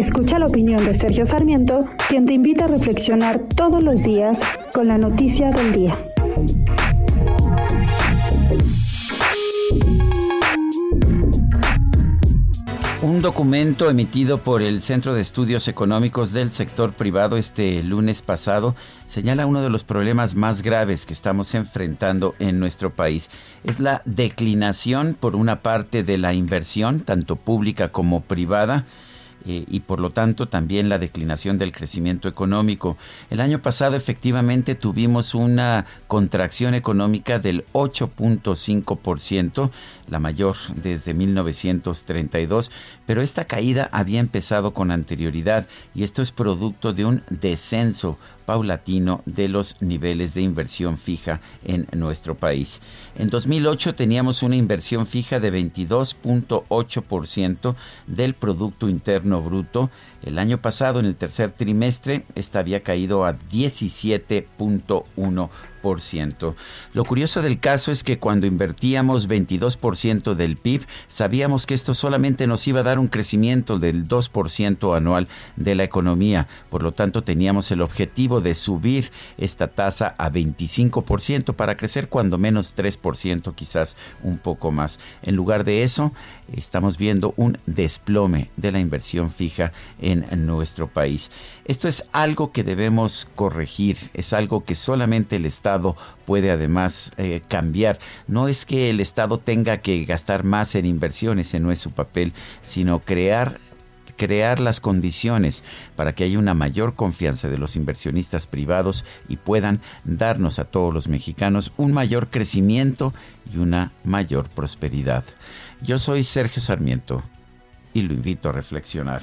Escucha la opinión de Sergio Sarmiento, quien te invita a reflexionar todos los días con la noticia del día. Un documento emitido por el Centro de Estudios Económicos del Sector Privado este lunes pasado señala uno de los problemas más graves que estamos enfrentando en nuestro país. Es la declinación, por una parte, de la inversión, tanto pública como privada, eh, y por lo tanto también la declinación del crecimiento económico. El año pasado efectivamente tuvimos una contracción económica del 8.5%, la mayor desde 1932, pero esta caída había empezado con anterioridad y esto es producto de un descenso paulatino de los niveles de inversión fija en nuestro país. En 2008 teníamos una inversión fija de 22.8% del Producto Interno Bruto. El año pasado, en el tercer trimestre, esta había caído a 17.1%. Lo curioso del caso es que cuando invertíamos 22% del PIB, sabíamos que esto solamente nos iba a dar un crecimiento del 2% anual de la economía. Por lo tanto, teníamos el objetivo de subir esta tasa a 25% para crecer cuando menos 3%, quizás un poco más. En lugar de eso, estamos viendo un desplome de la inversión fija en nuestro país. Esto es algo que debemos corregir, es algo que solamente el Estado puede además eh, cambiar. No es que el Estado tenga que gastar más en inversiones, ese no es su papel, sino crear crear las condiciones para que haya una mayor confianza de los inversionistas privados y puedan darnos a todos los mexicanos un mayor crecimiento y una mayor prosperidad. Yo soy Sergio Sarmiento y lo invito a reflexionar.